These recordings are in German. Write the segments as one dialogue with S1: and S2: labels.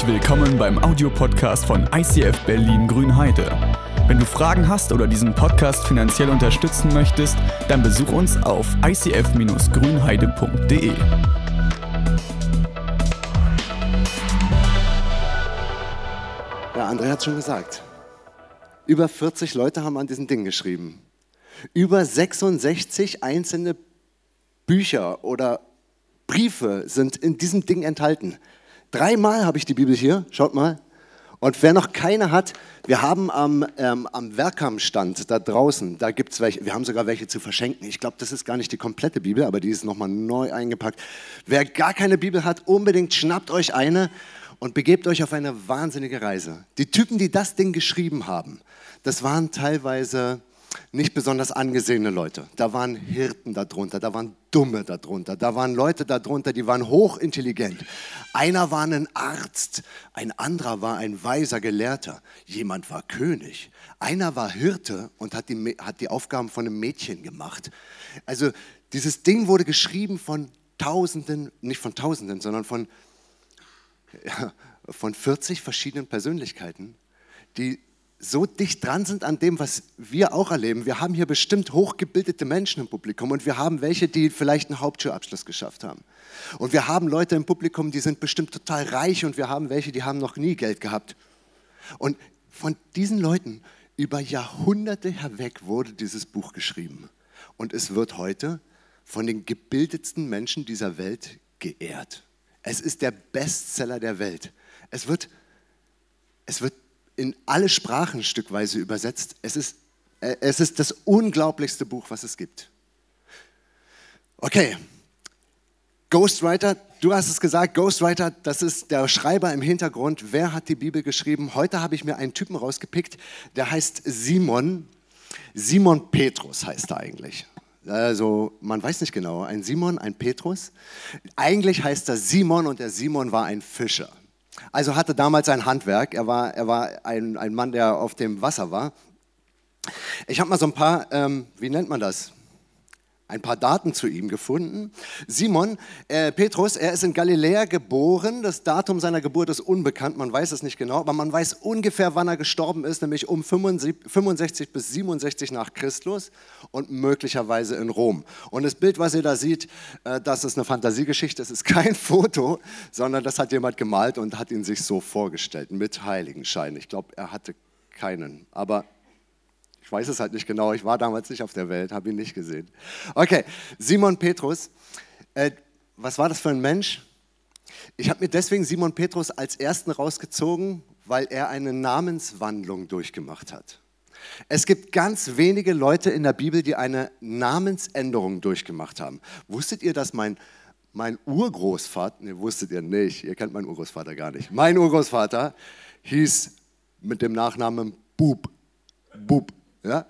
S1: Herzlich willkommen beim Audiopodcast von ICF Berlin Grünheide. Wenn du Fragen hast oder diesen Podcast finanziell unterstützen möchtest, dann besuch uns auf icf-grünheide.de.
S2: Ja, André hat schon gesagt. Über 40 Leute haben an diesem Ding geschrieben. Über 66 einzelne Bücher oder Briefe sind in diesem Ding enthalten. Dreimal habe ich die Bibel hier, schaut mal. Und wer noch keine hat, wir haben am, ähm, am Werkam-Stand da draußen, da gibt es welche, wir haben sogar welche zu verschenken. Ich glaube, das ist gar nicht die komplette Bibel, aber die ist nochmal neu eingepackt. Wer gar keine Bibel hat, unbedingt schnappt euch eine und begebt euch auf eine wahnsinnige Reise. Die Typen, die das Ding geschrieben haben, das waren teilweise nicht besonders angesehene Leute. Da waren Hirten darunter, da waren Dumme darunter, da waren Leute darunter, die waren hochintelligent. Einer war ein Arzt, ein anderer war ein weiser Gelehrter, jemand war König, einer war Hirte und hat die, hat die Aufgaben von einem Mädchen gemacht. Also dieses Ding wurde geschrieben von Tausenden, nicht von Tausenden, sondern von, ja, von 40 verschiedenen Persönlichkeiten, die so dicht dran sind an dem, was wir auch erleben. Wir haben hier bestimmt hochgebildete Menschen im Publikum und wir haben welche, die vielleicht einen Hauptschulabschluss geschafft haben. Und wir haben Leute im Publikum, die sind bestimmt total reich und wir haben welche, die haben noch nie Geld gehabt. Und von diesen Leuten über Jahrhunderte hinweg wurde dieses Buch geschrieben. Und es wird heute von den gebildetsten Menschen dieser Welt geehrt. Es ist der Bestseller der Welt. Es wird, es wird in alle Sprachen stückweise übersetzt. Es ist, äh, es ist das unglaublichste Buch, was es gibt. Okay, Ghostwriter, du hast es gesagt, Ghostwriter, das ist der Schreiber im Hintergrund. Wer hat die Bibel geschrieben? Heute habe ich mir einen Typen rausgepickt, der heißt Simon. Simon Petrus heißt er eigentlich. Also man weiß nicht genau, ein Simon, ein Petrus. Eigentlich heißt er Simon und der Simon war ein Fischer. Also hatte damals ein Handwerk. Er war, er war ein, ein Mann, der auf dem Wasser war. Ich habe mal so ein paar, ähm, wie nennt man das? Ein paar Daten zu ihm gefunden. Simon äh, Petrus, er ist in Galiläa geboren. Das Datum seiner Geburt ist unbekannt, man weiß es nicht genau, aber man weiß ungefähr, wann er gestorben ist, nämlich um 65 bis 67 nach Christus und möglicherweise in Rom. Und das Bild, was ihr da seht, äh, das ist eine Fantasiegeschichte, das ist kein Foto, sondern das hat jemand gemalt und hat ihn sich so vorgestellt, mit Heiligenschein. Ich glaube, er hatte keinen, aber ich weiß es halt nicht genau, ich war damals nicht auf der Welt, habe ihn nicht gesehen. Okay, Simon Petrus, äh, was war das für ein Mensch? Ich habe mir deswegen Simon Petrus als ersten rausgezogen, weil er eine Namenswandlung durchgemacht hat. Es gibt ganz wenige Leute in der Bibel, die eine Namensänderung durchgemacht haben. Wusstet ihr, dass mein, mein Urgroßvater, ne, wusstet ihr nicht, ihr kennt meinen Urgroßvater gar nicht. Mein Urgroßvater hieß mit dem Nachnamen Bub. Bub. Ja?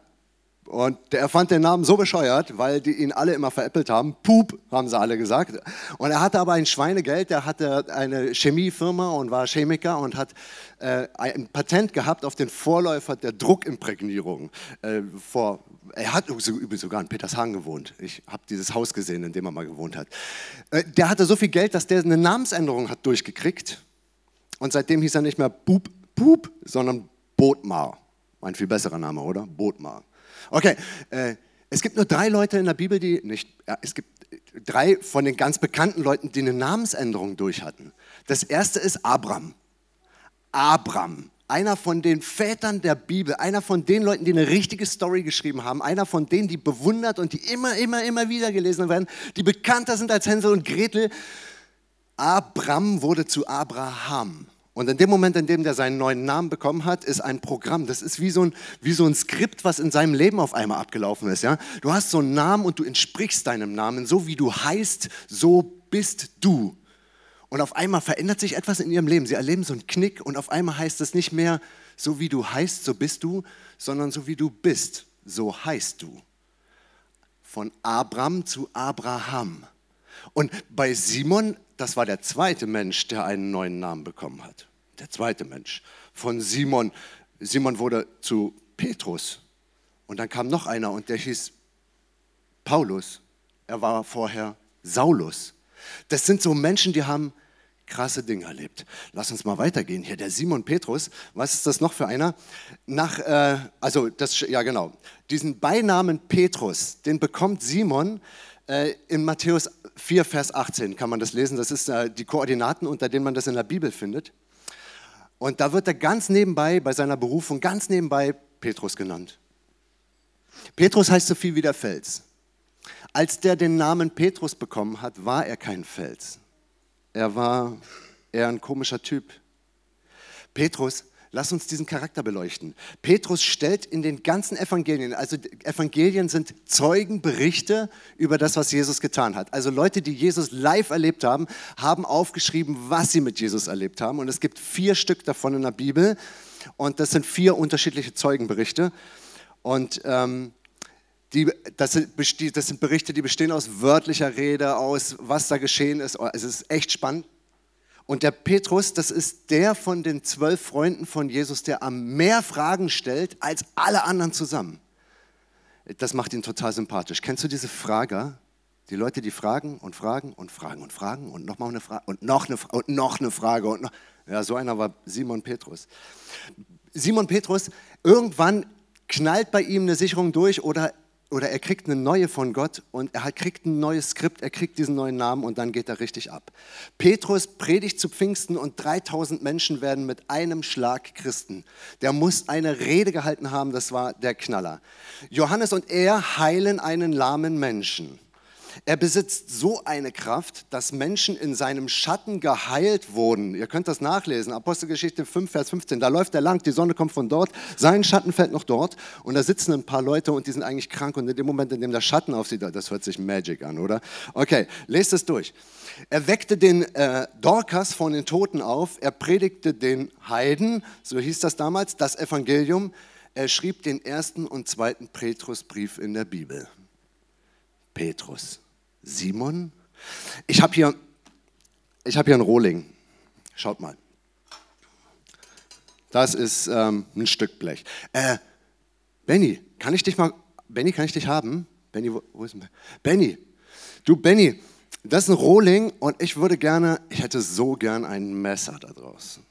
S2: Und der fand den Namen so bescheuert, weil die ihn alle immer veräppelt haben. Pup, haben sie alle gesagt. Und er hatte aber ein Schweinegeld, der hatte eine Chemiefirma und war Chemiker und hat äh, ein Patent gehabt auf den Vorläufer der Druckimprägnierung. Äh, vor, er hat sogar in Petershagen gewohnt. Ich habe dieses Haus gesehen, in dem er mal gewohnt hat. Äh, der hatte so viel Geld, dass der eine Namensänderung hat durchgekriegt. Und seitdem hieß er nicht mehr Pup, Pup, sondern Botmar. Ein viel besserer Name, oder? Botmar. Okay, äh, es gibt nur drei Leute in der Bibel, die nicht, ja, es gibt drei von den ganz bekannten Leuten, die eine Namensänderung durch hatten. Das erste ist Abram. Abram, einer von den Vätern der Bibel, einer von den Leuten, die eine richtige Story geschrieben haben, einer von denen, die bewundert und die immer, immer, immer wieder gelesen werden, die bekannter sind als Hänsel und Gretel. Abram wurde zu Abraham. Und in dem Moment, in dem der seinen neuen Namen bekommen hat, ist ein Programm. Das ist wie so ein, wie so ein Skript, was in seinem Leben auf einmal abgelaufen ist. Ja? Du hast so einen Namen und du entsprichst deinem Namen. So wie du heißt, so bist du. Und auf einmal verändert sich etwas in ihrem Leben. Sie erleben so einen Knick und auf einmal heißt es nicht mehr, so wie du heißt, so bist du, sondern so wie du bist, so heißt du. Von Abram zu Abraham. Und bei Simon das war der zweite Mensch, der einen neuen Namen bekommen hat. Der zweite Mensch. Von Simon. Simon wurde zu Petrus. Und dann kam noch einer und der hieß Paulus. Er war vorher Saulus. Das sind so Menschen, die haben krasse Dinge erlebt. Lass uns mal weitergehen. Hier der Simon Petrus, was ist das noch für einer? Nach, äh, also das, ja genau, diesen Beinamen Petrus, den bekommt Simon äh, in Matthäus 4, Vers 18, kann man das lesen. Das ist äh, die Koordinaten, unter denen man das in der Bibel findet. Und da wird er ganz nebenbei, bei seiner Berufung, ganz nebenbei Petrus genannt. Petrus heißt so viel wie der Fels. Als der den Namen Petrus bekommen hat, war er kein Fels. Er war eher ein komischer Typ. Petrus, lass uns diesen Charakter beleuchten. Petrus stellt in den ganzen Evangelien, also Evangelien sind Zeugenberichte über das, was Jesus getan hat. Also Leute, die Jesus live erlebt haben, haben aufgeschrieben, was sie mit Jesus erlebt haben. Und es gibt vier Stück davon in der Bibel. Und das sind vier unterschiedliche Zeugenberichte. Und ähm, die, das, sind, das sind Berichte, die bestehen aus wörtlicher Rede, aus was da geschehen ist. Es ist echt spannend. Und der Petrus, das ist der von den zwölf Freunden von Jesus, der am mehr Fragen stellt als alle anderen zusammen. Das macht ihn total sympathisch. Kennst du diese Frager? Die Leute, die fragen und fragen und fragen und fragen und nochmal eine Frage und noch eine, und noch eine Frage. Und noch, ja, so einer war Simon Petrus. Simon Petrus, irgendwann knallt bei ihm eine Sicherung durch oder oder er kriegt eine neue von Gott und er kriegt ein neues Skript, er kriegt diesen neuen Namen und dann geht er richtig ab. Petrus predigt zu Pfingsten und 3000 Menschen werden mit einem Schlag Christen. Der muss eine Rede gehalten haben, das war der Knaller. Johannes und er heilen einen lahmen Menschen. Er besitzt so eine Kraft, dass Menschen in seinem Schatten geheilt wurden. Ihr könnt das nachlesen, Apostelgeschichte 5, Vers 15. Da läuft er lang, die Sonne kommt von dort, sein Schatten fällt noch dort und da sitzen ein paar Leute und die sind eigentlich krank und in dem Moment, in dem der Schatten auf sie, das hört sich Magic an, oder? Okay, lest es durch. Er weckte den äh, Dorcas von den Toten auf, er predigte den Heiden, so hieß das damals, das Evangelium. Er schrieb den ersten und zweiten Petrusbrief in der Bibel. Petrus. Simon? Ich habe hier, hab hier einen Rohling. Schaut mal. Das ist ähm, ein Stück Blech. Äh, Benny, kann ich dich mal, Benny, kann ich dich haben? Benny, wo, wo ist denn Benny? Du, Benny, das ist ein Rohling und ich würde gerne, ich hätte so gern ein Messer da draußen.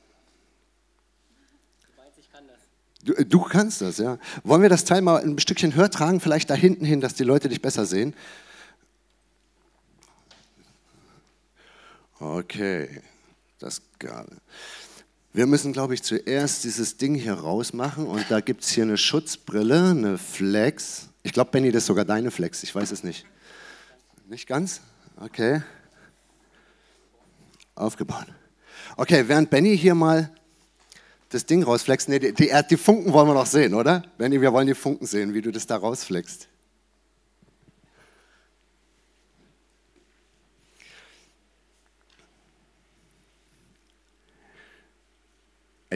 S2: Du meinst, ich kann das? Du, äh, du kannst das, ja. Wollen wir das Teil mal ein Stückchen höher tragen, vielleicht da hinten hin, dass die Leute dich besser sehen? Okay, das geil. Wir müssen, glaube ich, zuerst dieses Ding hier rausmachen und da gibt es hier eine Schutzbrille, eine Flex. Ich glaube, Benny, das ist sogar deine Flex, ich weiß es nicht. Nicht ganz? Okay. Aufgebaut. Okay, während Benny hier mal das Ding rausflext, nee, die, die, die Funken wollen wir noch sehen, oder? Benny, wir wollen die Funken sehen, wie du das da rausflext.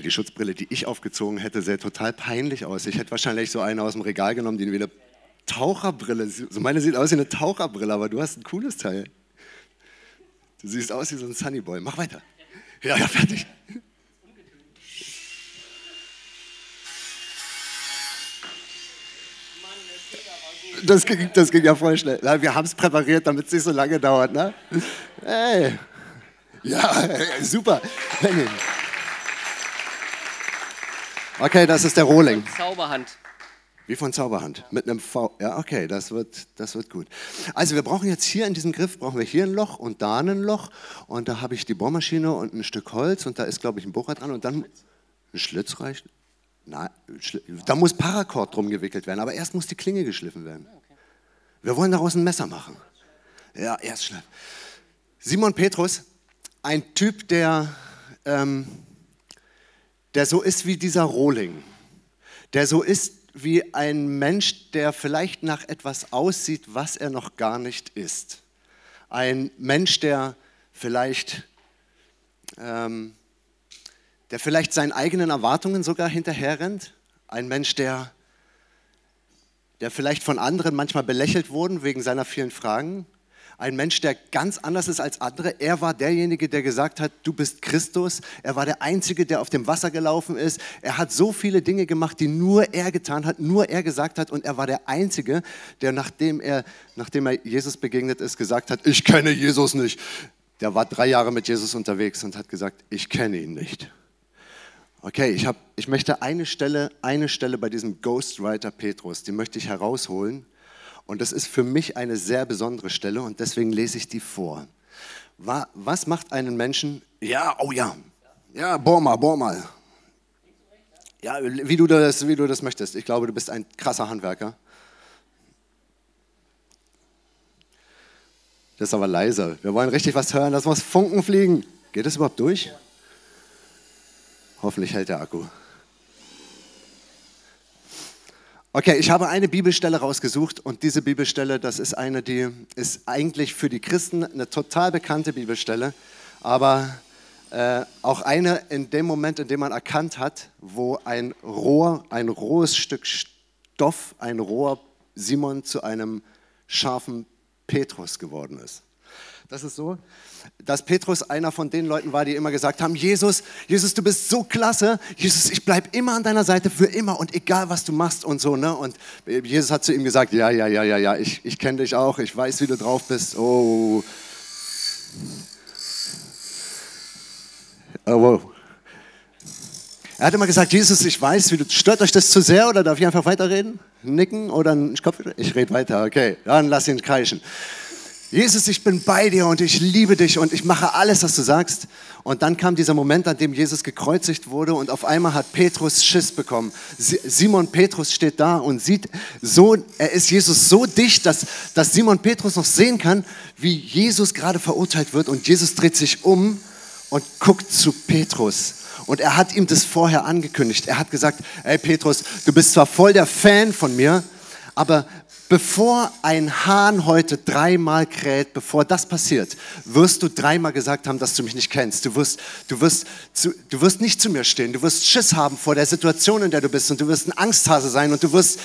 S2: die Schutzbrille, die ich aufgezogen hätte, sähe total peinlich aus. Ich hätte wahrscheinlich so eine aus dem Regal genommen, die wie eine Taucherbrille. So meine sieht aus wie eine Taucherbrille, aber du hast ein cooles Teil. Du siehst aus wie so ein Sunnyboy. Mach weiter. Ja, ja, fertig. Das ging, das ging ja voll schnell. Wir haben es präpariert, damit es nicht so lange dauert. Ne? Hey. Ja, super. Okay, das ist der Rohling.
S3: Zauberhand.
S2: Wie von Zauberhand. Mit einem V. Ja, okay, das wird, das wird gut. Also wir brauchen jetzt hier in diesem Griff, brauchen wir hier ein Loch und da ein Loch. Und da habe ich die Bohrmaschine und ein Stück Holz und da ist, glaube ich, ein Bohrer dran. Und dann ein Schlitz reicht. Nein, da muss Paracord drum gewickelt werden. Aber erst muss die Klinge geschliffen werden. Wir wollen daraus ein Messer machen. Ja, erst schlimm. Simon Petrus, ein Typ, der... Ähm, der so ist wie dieser Rohling, der so ist wie ein Mensch, der vielleicht nach etwas aussieht, was er noch gar nicht ist. Ein Mensch, der vielleicht, ähm, der vielleicht seinen eigenen Erwartungen sogar hinterherrennt. Ein Mensch, der, der vielleicht von anderen manchmal belächelt wurde wegen seiner vielen Fragen ein Mensch, der ganz anders ist als andere. Er war derjenige, der gesagt hat, du bist Christus. Er war der Einzige, der auf dem Wasser gelaufen ist. Er hat so viele Dinge gemacht, die nur er getan hat, nur er gesagt hat. Und er war der Einzige, der nachdem er, nachdem er Jesus begegnet ist, gesagt hat, ich kenne Jesus nicht. der war drei Jahre mit Jesus unterwegs und hat gesagt, ich kenne ihn nicht. Okay, ich, hab, ich möchte eine Stelle, eine Stelle bei diesem Ghostwriter Petrus, die möchte ich herausholen. Und das ist für mich eine sehr besondere Stelle und deswegen lese ich die vor. Was macht einen Menschen? Ja, oh ja. Ja, bohr mal, bohr mal. Ja, wie du das, wie du das möchtest. Ich glaube, du bist ein krasser Handwerker. Das ist aber leiser. Wir wollen richtig was hören. Das muss Funken fliegen. Geht das überhaupt durch? Hoffentlich hält der Akku. Okay, ich habe eine Bibelstelle rausgesucht und diese Bibelstelle, das ist eine, die ist eigentlich für die Christen eine total bekannte Bibelstelle, aber äh, auch eine in dem Moment, in dem man erkannt hat, wo ein Rohr, ein rohes Stück Stoff, ein Rohr Simon zu einem scharfen Petrus geworden ist. Das ist so, dass Petrus einer von den Leuten war, die immer gesagt haben, Jesus, Jesus, du bist so klasse, Jesus, ich bleibe immer an deiner Seite für immer und egal, was du machst und so. Ne? Und Jesus hat zu ihm gesagt, ja, ja, ja, ja, ja, ich, ich kenne dich auch, ich weiß, wie du drauf bist. Oh, oh wow. Er hat immer gesagt, Jesus, ich weiß, wie du, stört euch das zu sehr oder darf ich einfach weiterreden? Nicken oder ein Kopf? Ich rede weiter, okay, dann lass ihn kreischen. Jesus, ich bin bei dir und ich liebe dich und ich mache alles, was du sagst. Und dann kam dieser Moment, an dem Jesus gekreuzigt wurde und auf einmal hat Petrus Schiss bekommen. Simon Petrus steht da und sieht so, er ist Jesus so dicht, dass, dass Simon Petrus noch sehen kann, wie Jesus gerade verurteilt wird und Jesus dreht sich um und guckt zu Petrus. Und er hat ihm das vorher angekündigt. Er hat gesagt, hey Petrus, du bist zwar voll der Fan von mir, aber bevor ein Hahn heute dreimal kräht, bevor das passiert, wirst du dreimal gesagt haben, dass du mich nicht kennst. Du wirst, du, wirst zu, du wirst nicht zu mir stehen. Du wirst Schiss haben vor der Situation, in der du bist. Und du wirst ein Angsthase sein. Und du wirst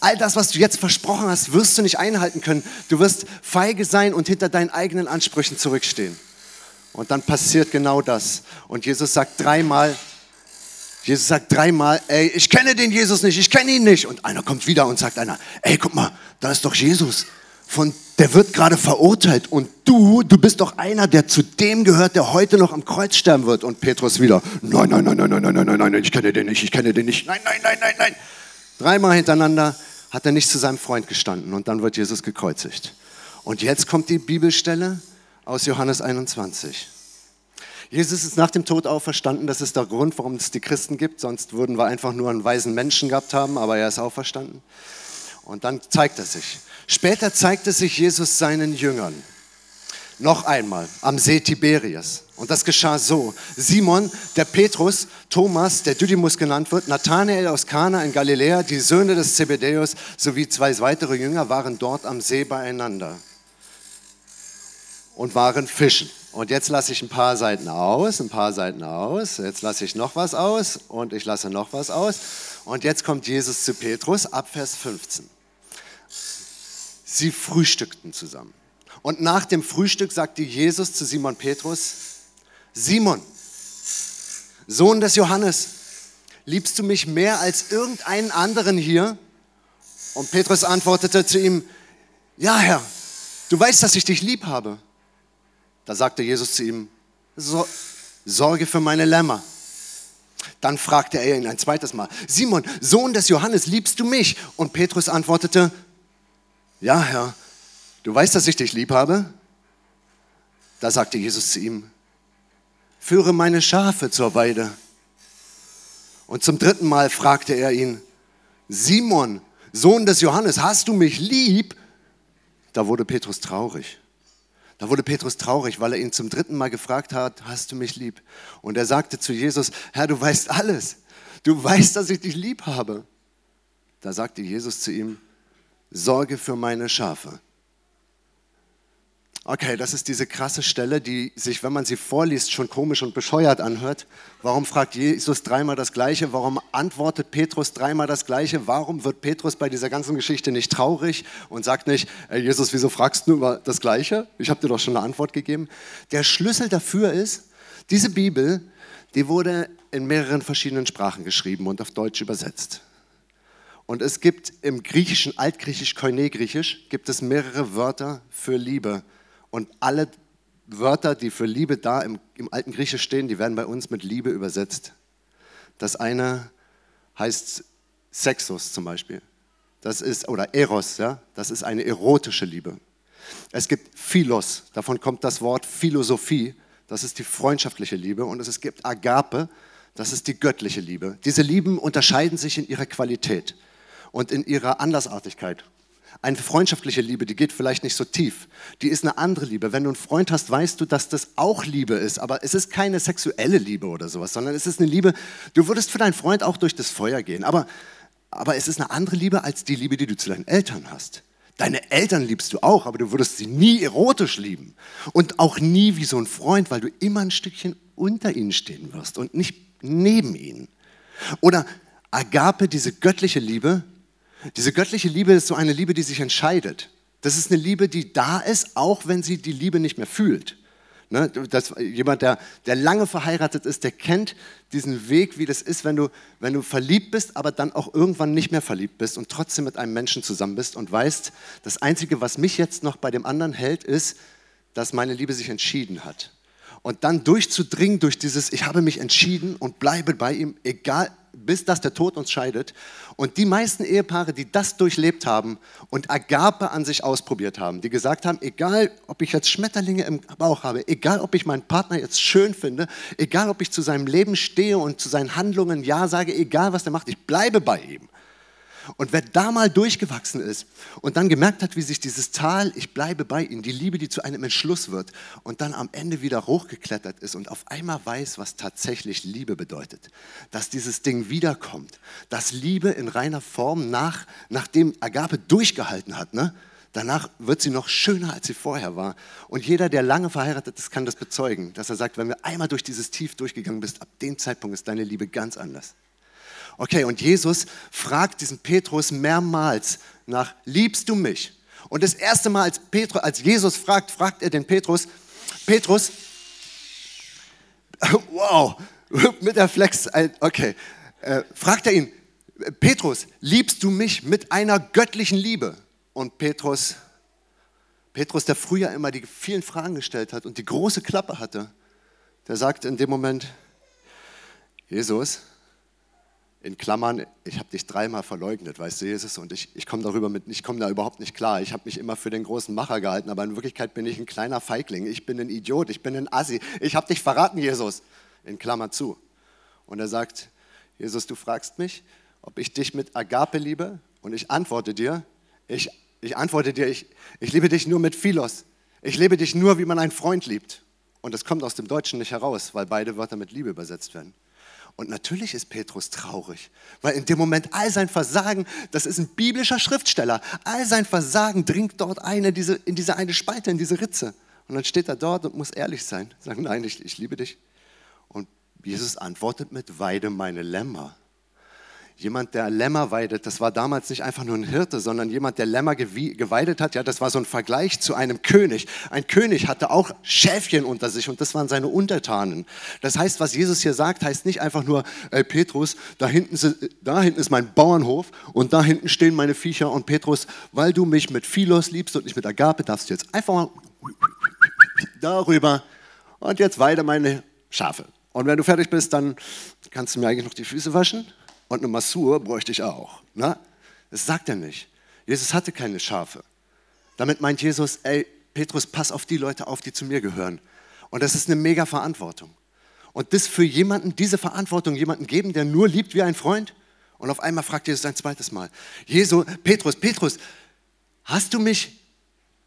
S2: all das, was du jetzt versprochen hast, wirst du nicht einhalten können. Du wirst feige sein und hinter deinen eigenen Ansprüchen zurückstehen. Und dann passiert genau das. Und Jesus sagt dreimal, Jesus sagt dreimal, ey, ich kenne den Jesus nicht, ich kenne ihn nicht. Und einer kommt wieder und sagt einer, ey, guck mal, da ist doch Jesus. Von, der wird gerade verurteilt und du, du bist doch einer, der zu dem gehört, der heute noch am Kreuz sterben wird. Und Petrus wieder, nein, nein, nein, nein, nein, nein, nein, nein, ich kenne den nicht, ich kenne den nicht, nein, nein, nein, nein, nein. Dreimal hintereinander hat er nicht zu seinem Freund gestanden und dann wird Jesus gekreuzigt. Und jetzt kommt die Bibelstelle aus Johannes 21. Jesus ist nach dem Tod auferstanden. Das ist der Grund, warum es die Christen gibt. Sonst würden wir einfach nur einen weisen Menschen gehabt haben, aber er ist auferstanden. Und dann zeigt er sich. Später zeigte sich Jesus seinen Jüngern. Noch einmal am See Tiberias. Und das geschah so. Simon, der Petrus, Thomas, der Didymus genannt wird, Nathanael aus Kana in Galiläa, die Söhne des Zebedäus sowie zwei weitere Jünger waren dort am See beieinander und waren fischen. Und jetzt lasse ich ein paar Seiten aus, ein paar Seiten aus. Jetzt lasse ich noch was aus und ich lasse noch was aus. Und jetzt kommt Jesus zu Petrus ab Vers 15. Sie frühstückten zusammen. Und nach dem Frühstück sagte Jesus zu Simon Petrus, Simon, Sohn des Johannes, liebst du mich mehr als irgendeinen anderen hier? Und Petrus antwortete zu ihm, ja Herr, du weißt, dass ich dich lieb habe. Da sagte Jesus zu ihm, so, sorge für meine Lämmer. Dann fragte er ihn ein zweites Mal, Simon, Sohn des Johannes, liebst du mich? Und Petrus antwortete, ja Herr, du weißt, dass ich dich lieb habe. Da sagte Jesus zu ihm, führe meine Schafe zur Weide. Und zum dritten Mal fragte er ihn, Simon, Sohn des Johannes, hast du mich lieb? Da wurde Petrus traurig. Da wurde Petrus traurig, weil er ihn zum dritten Mal gefragt hat, hast du mich lieb? Und er sagte zu Jesus, Herr, du weißt alles. Du weißt, dass ich dich lieb habe. Da sagte Jesus zu ihm, sorge für meine Schafe. Okay, das ist diese krasse Stelle, die sich, wenn man sie vorliest, schon komisch und bescheuert anhört. Warum fragt Jesus dreimal das Gleiche? Warum antwortet Petrus dreimal das Gleiche? Warum wird Petrus bei dieser ganzen Geschichte nicht traurig und sagt nicht, hey Jesus, wieso fragst du immer das Gleiche? Ich habe dir doch schon eine Antwort gegeben. Der Schlüssel dafür ist, diese Bibel, die wurde in mehreren verschiedenen Sprachen geschrieben und auf Deutsch übersetzt. Und es gibt im Griechischen, Altgriechisch, Koine-Griechisch, gibt es mehrere Wörter für Liebe und alle Wörter, die für Liebe da im, im alten Griechisch stehen, die werden bei uns mit Liebe übersetzt. Das eine heißt Sexus zum Beispiel. Das ist, oder Eros, ja, das ist eine erotische Liebe. Es gibt Philos, davon kommt das Wort Philosophie, das ist die freundschaftliche Liebe. Und es gibt Agape, das ist die göttliche Liebe. Diese Lieben unterscheiden sich in ihrer Qualität und in ihrer Andersartigkeit. Eine freundschaftliche Liebe, die geht vielleicht nicht so tief. Die ist eine andere Liebe. Wenn du einen Freund hast, weißt du, dass das auch Liebe ist. Aber es ist keine sexuelle Liebe oder sowas, sondern es ist eine Liebe, du würdest für deinen Freund auch durch das Feuer gehen. Aber, aber es ist eine andere Liebe als die Liebe, die du zu deinen Eltern hast. Deine Eltern liebst du auch, aber du würdest sie nie erotisch lieben. Und auch nie wie so ein Freund, weil du immer ein Stückchen unter ihnen stehen wirst und nicht neben ihnen. Oder Agape, diese göttliche Liebe. Diese göttliche Liebe ist so eine Liebe, die sich entscheidet. Das ist eine Liebe, die da ist, auch wenn sie die Liebe nicht mehr fühlt. Ne, das, jemand, der, der lange verheiratet ist, der kennt diesen Weg, wie das ist, wenn du, wenn du verliebt bist, aber dann auch irgendwann nicht mehr verliebt bist und trotzdem mit einem Menschen zusammen bist und weißt, das Einzige, was mich jetzt noch bei dem anderen hält, ist, dass meine Liebe sich entschieden hat. Und dann durchzudringen durch dieses, ich habe mich entschieden und bleibe bei ihm, egal, bis dass der Tod uns scheidet. Und die meisten Ehepaare, die das durchlebt haben und Agape an sich ausprobiert haben, die gesagt haben, egal ob ich jetzt Schmetterlinge im Bauch habe, egal ob ich meinen Partner jetzt schön finde, egal ob ich zu seinem Leben stehe und zu seinen Handlungen Ja sage, egal was er macht, ich bleibe bei ihm. Und wer da mal durchgewachsen ist und dann gemerkt hat, wie sich dieses Tal, ich bleibe bei ihm, die Liebe, die zu einem Entschluss wird und dann am Ende wieder hochgeklettert ist und auf einmal weiß, was tatsächlich Liebe bedeutet, dass dieses Ding wiederkommt, dass Liebe in reiner Form nach, nachdem Agape durchgehalten hat, ne? Danach wird sie noch schöner, als sie vorher war. Und jeder, der lange verheiratet ist, kann das bezeugen, dass er sagt, wenn wir einmal durch dieses Tief durchgegangen bist, ab dem Zeitpunkt ist deine Liebe ganz anders. Okay, und Jesus fragt diesen Petrus mehrmals nach, liebst du mich? Und das erste Mal, als, Petrus, als Jesus fragt, fragt er den Petrus, Petrus, wow, mit der Flex, okay, äh, fragt er ihn, Petrus, liebst du mich mit einer göttlichen Liebe? Und Petrus, Petrus, der früher immer die vielen Fragen gestellt hat und die große Klappe hatte, der sagt in dem Moment, Jesus, in Klammern, ich habe dich dreimal verleugnet, weißt du, Jesus, und ich, ich komme darüber mit, ich komme da überhaupt nicht klar. Ich habe mich immer für den großen Macher gehalten, aber in Wirklichkeit bin ich ein kleiner Feigling. Ich bin ein Idiot, ich bin ein Assi. Ich habe dich verraten, Jesus. In Klammer zu. Und er sagt, Jesus, du fragst mich, ob ich dich mit Agape liebe, und ich antworte dir, ich, ich antworte dir, ich, ich liebe dich nur mit Philos. Ich liebe dich nur, wie man einen Freund liebt. Und das kommt aus dem Deutschen nicht heraus, weil beide Wörter mit Liebe übersetzt werden. Und natürlich ist Petrus traurig, weil in dem Moment all sein Versagen, das ist ein biblischer Schriftsteller, all sein Versagen dringt dort eine, diese, in diese eine Spalte, in diese Ritze. Und dann steht er dort und muss ehrlich sein, sagen, nein, ich, ich liebe dich. Und Jesus antwortet mit, weide meine Lämmer. Jemand, der Lämmer weidet, das war damals nicht einfach nur ein Hirte, sondern jemand, der Lämmer geweidet hat, ja, das war so ein Vergleich zu einem König. Ein König hatte auch Schäfchen unter sich und das waren seine Untertanen. Das heißt, was Jesus hier sagt, heißt nicht einfach nur, ey Petrus, da hinten, da hinten ist mein Bauernhof und da hinten stehen meine Viecher und Petrus, weil du mich mit Philos liebst und nicht mit Agape, darfst du jetzt einfach mal darüber und jetzt weide meine Schafe. Und wenn du fertig bist, dann kannst du mir eigentlich noch die Füße waschen und eine Massur bräuchte ich auch. Ne? Das sagt er nicht. Jesus hatte keine Schafe. Damit meint Jesus, ey, Petrus, pass auf die Leute auf, die zu mir gehören. Und das ist eine mega Verantwortung. Und das für jemanden, diese Verantwortung jemanden geben, der nur liebt wie ein Freund. Und auf einmal fragt Jesus ein zweites Mal, Jesus, Petrus, Petrus, hast du mich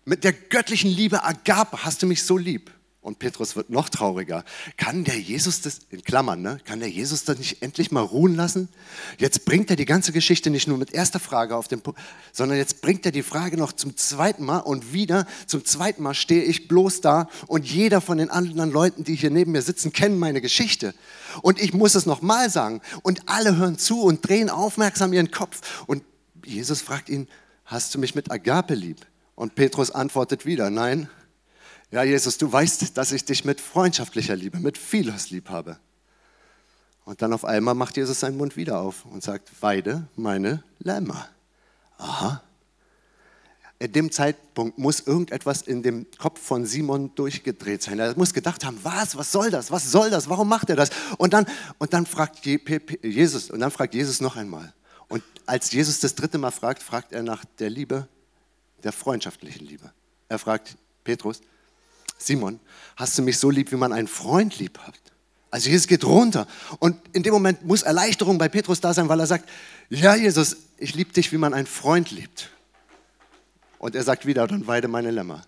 S2: mit der göttlichen Liebe Agape, hast du mich so lieb? Und Petrus wird noch trauriger. Kann der Jesus das, in Klammern, ne? kann der Jesus das nicht endlich mal ruhen lassen? Jetzt bringt er die ganze Geschichte nicht nur mit erster Frage auf den Punkt, sondern jetzt bringt er die Frage noch zum zweiten Mal und wieder zum zweiten Mal stehe ich bloß da und jeder von den anderen Leuten, die hier neben mir sitzen, kennen meine Geschichte. Und ich muss es nochmal sagen. Und alle hören zu und drehen aufmerksam ihren Kopf. Und Jesus fragt ihn, hast du mich mit Agape lieb? Und Petrus antwortet wieder, nein, ja, Jesus, du weißt, dass ich dich mit freundschaftlicher Liebe, mit Philos lieb habe. Und dann auf einmal macht Jesus seinen Mund wieder auf und sagt, weide meine Lämmer. Aha. in dem Zeitpunkt muss irgendetwas in dem Kopf von Simon durchgedreht sein. Er muss gedacht haben, was, was soll das, was soll das, warum macht er das? Und dann, und dann fragt Jesus, und dann fragt Jesus noch einmal. Und als Jesus das dritte Mal fragt, fragt er nach der Liebe, der freundschaftlichen Liebe. Er fragt Petrus, Simon, hast du mich so lieb, wie man einen Freund lieb hat? Also Jesus geht runter und in dem Moment muss Erleichterung bei Petrus da sein, weil er sagt, ja Jesus, ich liebe dich, wie man einen Freund liebt. Und er sagt wieder, dann weide meine Lämmer.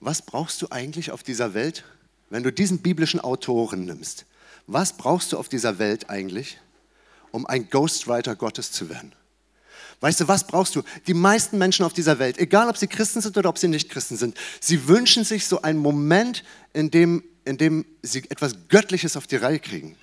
S2: Was brauchst du eigentlich auf dieser Welt, wenn du diesen biblischen Autoren nimmst? Was brauchst du auf dieser Welt eigentlich, um ein Ghostwriter Gottes zu werden? Weißt du, was brauchst du? Die meisten Menschen auf dieser Welt, egal ob sie Christen sind oder ob sie nicht Christen sind, sie wünschen sich so einen Moment, in dem, in dem sie etwas Göttliches auf die Reihe kriegen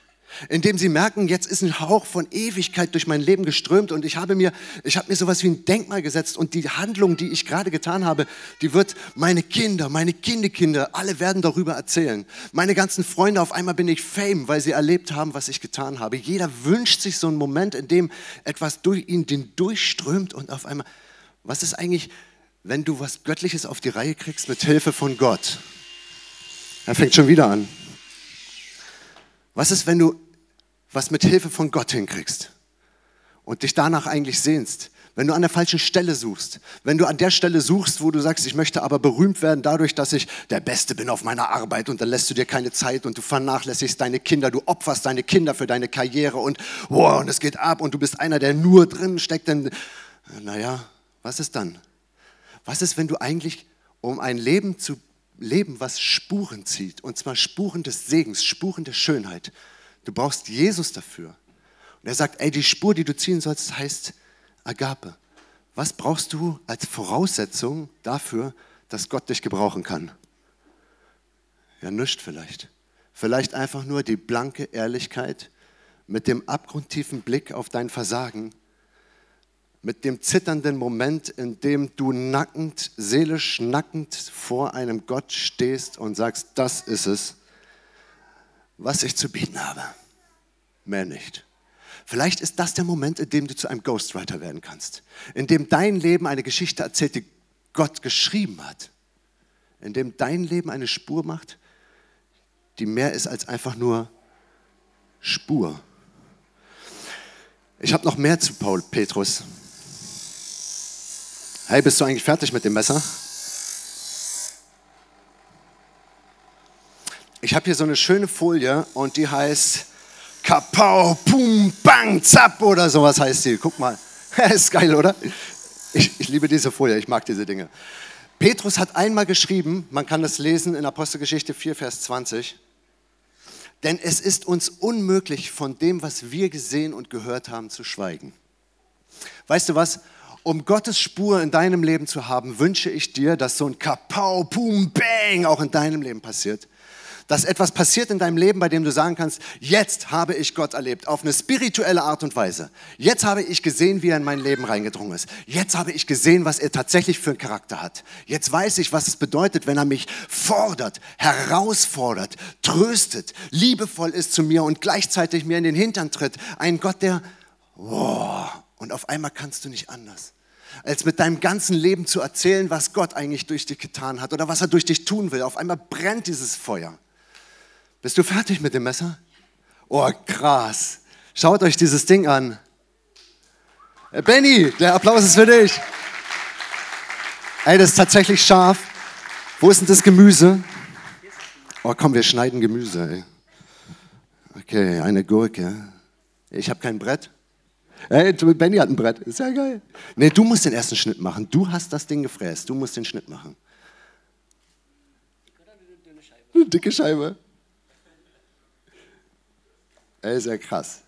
S2: indem sie merken, jetzt ist ein Hauch von Ewigkeit durch mein Leben geströmt und ich habe mir, ich habe mir sowas wie ein Denkmal gesetzt und die Handlung, die ich gerade getan habe, die wird meine Kinder, meine Kindekinder, alle werden darüber erzählen. Meine ganzen Freunde, auf einmal bin ich Fame, weil sie erlebt haben, was ich getan habe. Jeder wünscht sich so einen Moment, in dem etwas durch ihn den durchströmt und auf einmal, was ist eigentlich, wenn du was Göttliches auf die Reihe kriegst mit Hilfe von Gott? Er fängt schon wieder an. Was ist, wenn du was mit Hilfe von Gott hinkriegst und dich danach eigentlich sehnst? Wenn du an der falschen Stelle suchst, wenn du an der Stelle suchst, wo du sagst, ich möchte aber berühmt werden dadurch, dass ich der Beste bin auf meiner Arbeit und dann lässt du dir keine Zeit und du vernachlässigst deine Kinder, du opferst deine Kinder für deine Karriere und wow, und es geht ab und du bist einer, der nur drin steckt, dann, naja, was ist dann? Was ist, wenn du eigentlich, um ein Leben zu Leben, was Spuren zieht, und zwar Spuren des Segens, Spuren der Schönheit. Du brauchst Jesus dafür. Und er sagt, ey, die Spur, die du ziehen sollst, heißt Agape. Was brauchst du als Voraussetzung dafür, dass Gott dich gebrauchen kann? Ja, nichts vielleicht. Vielleicht einfach nur die blanke Ehrlichkeit mit dem abgrundtiefen Blick auf dein Versagen mit dem zitternden Moment, in dem du nackend, seelisch nackend vor einem Gott stehst und sagst, das ist es, was ich zu bieten habe. Mehr nicht. Vielleicht ist das der Moment, in dem du zu einem Ghostwriter werden kannst, in dem dein Leben eine Geschichte erzählt, die Gott geschrieben hat, in dem dein Leben eine Spur macht, die mehr ist als einfach nur Spur. Ich habe noch mehr zu Paul Petrus. Hey, bist du eigentlich fertig mit dem Messer? Ich habe hier so eine schöne Folie und die heißt Kapau, Pum, Bang, Zapp oder sowas heißt die. Guck mal, ist geil, oder? Ich, ich liebe diese Folie, ich mag diese Dinge. Petrus hat einmal geschrieben, man kann das lesen in Apostelgeschichte 4, Vers 20, denn es ist uns unmöglich, von dem, was wir gesehen und gehört haben, zu schweigen. Weißt du was? um Gottes Spur in deinem Leben zu haben, wünsche ich dir, dass so ein Kapau, Pum, Bang auch in deinem Leben passiert. Dass etwas passiert in deinem Leben, bei dem du sagen kannst, jetzt habe ich Gott erlebt, auf eine spirituelle Art und Weise. Jetzt habe ich gesehen, wie er in mein Leben reingedrungen ist. Jetzt habe ich gesehen, was er tatsächlich für einen Charakter hat. Jetzt weiß ich, was es bedeutet, wenn er mich fordert, herausfordert, tröstet, liebevoll ist zu mir und gleichzeitig mir in den Hintern tritt. Ein Gott, der, wow, und auf einmal kannst du nicht anders als mit deinem ganzen Leben zu erzählen, was Gott eigentlich durch dich getan hat oder was er durch dich tun will. Auf einmal brennt dieses Feuer. Bist du fertig mit dem Messer? Oh, krass. Schaut euch dieses Ding an. Äh, Benny, der Applaus ist für dich. Ey, das ist tatsächlich scharf. Wo ist denn das Gemüse? Oh, komm, wir schneiden Gemüse. Ey. Okay, eine Gurke. Ich habe kein Brett. Hey, Benny hat ein Brett. Ist ja geil. Nee, du musst den ersten Schnitt machen. Du hast das Ding gefräst. Du musst den Schnitt machen. Eine dicke Scheibe. Ey, ist ja krass.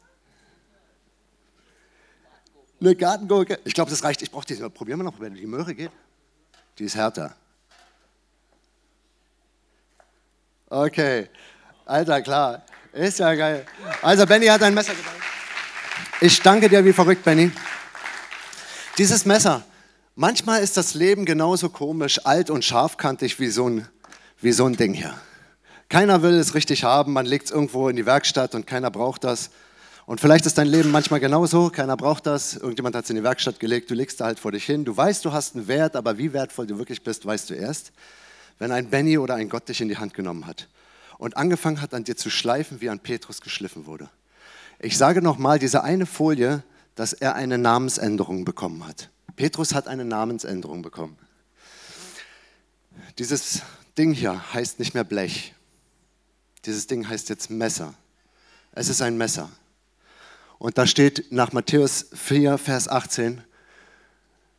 S2: Eine Gartengurke. Ich glaube, das reicht. Ich brauche die. Probieren wir noch, wenn die Möhre geht. Die ist härter. Okay. Alter, klar. Ist ja geil. Also, Benny hat ein Messer gebaut. Ich danke dir wie verrückt, Benny. Dieses Messer, manchmal ist das Leben genauso komisch, alt und scharfkantig wie so ein, wie so ein Ding hier. Keiner will es richtig haben, man legt es irgendwo in die Werkstatt und keiner braucht das. Und vielleicht ist dein Leben manchmal genauso, keiner braucht das, irgendjemand hat es in die Werkstatt gelegt, du legst da halt vor dich hin, du weißt, du hast einen Wert, aber wie wertvoll du wirklich bist, weißt du erst, wenn ein Benny oder ein Gott dich in die Hand genommen hat und angefangen hat, an dir zu schleifen, wie an Petrus geschliffen wurde. Ich sage nochmal, diese eine Folie, dass er eine Namensänderung bekommen hat. Petrus hat eine Namensänderung bekommen. Dieses Ding hier heißt nicht mehr Blech. Dieses Ding heißt jetzt Messer. Es ist ein Messer. Und da steht nach Matthäus 4, Vers 18,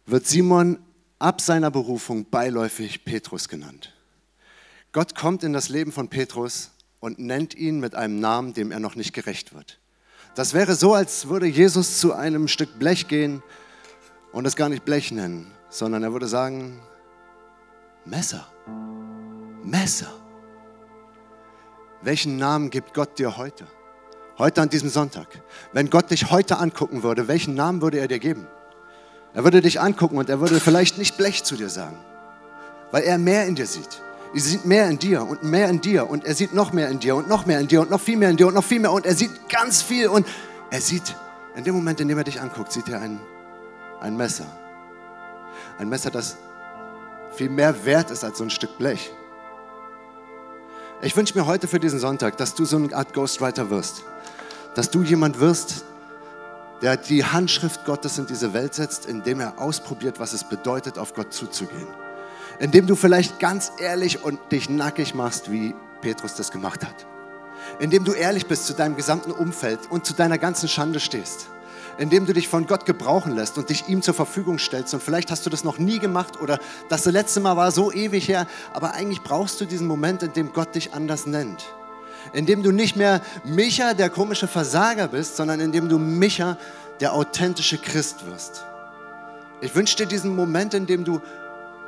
S2: wird Simon ab seiner Berufung beiläufig Petrus genannt. Gott kommt in das Leben von Petrus und nennt ihn mit einem Namen, dem er noch nicht gerecht wird. Das wäre so, als würde Jesus zu einem Stück Blech gehen und es gar nicht Blech nennen, sondern er würde sagen, Messer, Messer. Welchen Namen gibt Gott dir heute? Heute an diesem Sonntag. Wenn Gott dich heute angucken würde, welchen Namen würde er dir geben? Er würde dich angucken und er würde vielleicht nicht Blech zu dir sagen, weil er mehr in dir sieht. Er sieht mehr in dir und mehr in dir und er sieht noch mehr in dir und noch mehr in dir und noch viel mehr in dir und noch viel mehr und er sieht ganz viel und er sieht, in dem Moment, in dem er dich anguckt, sieht er ein, ein Messer. Ein Messer, das viel mehr wert ist als so ein Stück Blech. Ich wünsche mir heute für diesen Sonntag, dass du so eine Art Ghostwriter wirst dass du jemand wirst, der die Handschrift Gottes in diese Welt setzt, indem er ausprobiert, was es bedeutet, auf Gott zuzugehen. Indem du vielleicht ganz ehrlich und dich nackig machst, wie Petrus das gemacht hat. Indem du ehrlich bist zu deinem gesamten Umfeld und zu deiner ganzen Schande stehst. Indem du dich von Gott gebrauchen lässt und dich ihm zur Verfügung stellst. Und vielleicht hast du das noch nie gemacht oder das letzte Mal war so ewig her, aber eigentlich brauchst du diesen Moment, in dem Gott dich anders nennt indem du nicht mehr Micha, der komische Versager bist, sondern indem du Micha, der authentische Christ wirst. Ich wünsche dir diesen Moment, in dem du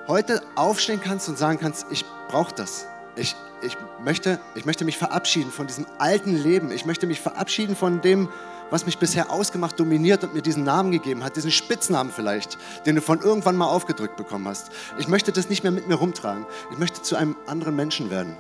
S2: heute aufstehen kannst und sagen kannst, ich brauche das. Ich, ich, möchte, ich möchte mich verabschieden von diesem alten Leben. Ich möchte mich verabschieden von dem, was mich bisher ausgemacht, dominiert und mir diesen Namen gegeben hat, diesen Spitznamen vielleicht, den du von irgendwann mal aufgedrückt bekommen hast. Ich möchte das nicht mehr mit mir rumtragen. Ich möchte zu einem anderen Menschen werden.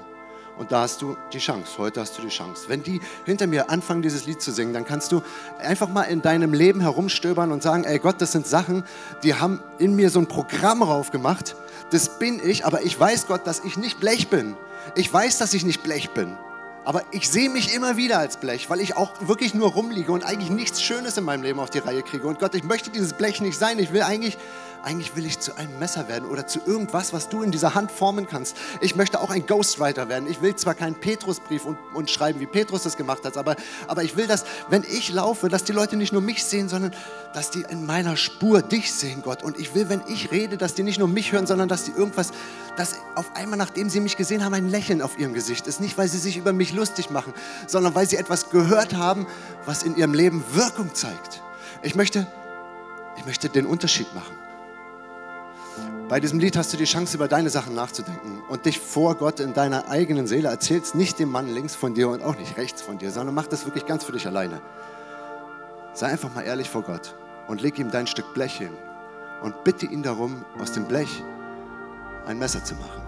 S2: Und da hast du die Chance. Heute hast du die Chance. Wenn die hinter mir anfangen, dieses Lied zu singen, dann kannst du einfach mal in deinem Leben herumstöbern und sagen, ey Gott, das sind Sachen, die haben in mir so ein Programm raufgemacht. Das bin ich, aber ich weiß Gott, dass ich nicht Blech bin. Ich weiß, dass ich nicht Blech bin. Aber ich sehe mich immer wieder als Blech, weil ich auch wirklich nur rumliege und eigentlich nichts Schönes in meinem Leben auf die Reihe kriege. Und Gott, ich möchte dieses Blech nicht sein. Ich will eigentlich eigentlich will ich zu einem Messer werden oder zu irgendwas, was du in dieser Hand formen kannst. Ich möchte auch ein Ghostwriter werden. Ich will zwar keinen Petrusbrief und, und schreiben, wie Petrus das gemacht hat, aber, aber ich will, dass, wenn ich laufe, dass die Leute nicht nur mich sehen, sondern dass die in meiner Spur dich sehen, Gott. Und ich will, wenn ich rede, dass die nicht nur mich hören, sondern dass die irgendwas, dass auf einmal, nachdem sie mich gesehen haben, ein Lächeln auf ihrem Gesicht ist. Nicht, weil sie sich über mich lustig machen, sondern weil sie etwas gehört haben, was in ihrem Leben Wirkung zeigt. Ich möchte, ich möchte den Unterschied machen. Bei diesem Lied hast du die Chance, über deine Sachen nachzudenken und dich vor Gott in deiner eigenen Seele erzählst, nicht dem Mann links von dir und auch nicht rechts von dir, sondern mach das wirklich ganz für dich alleine. Sei einfach mal ehrlich vor Gott und leg ihm dein Stück Blech hin und bitte ihn darum, aus dem Blech ein Messer zu machen.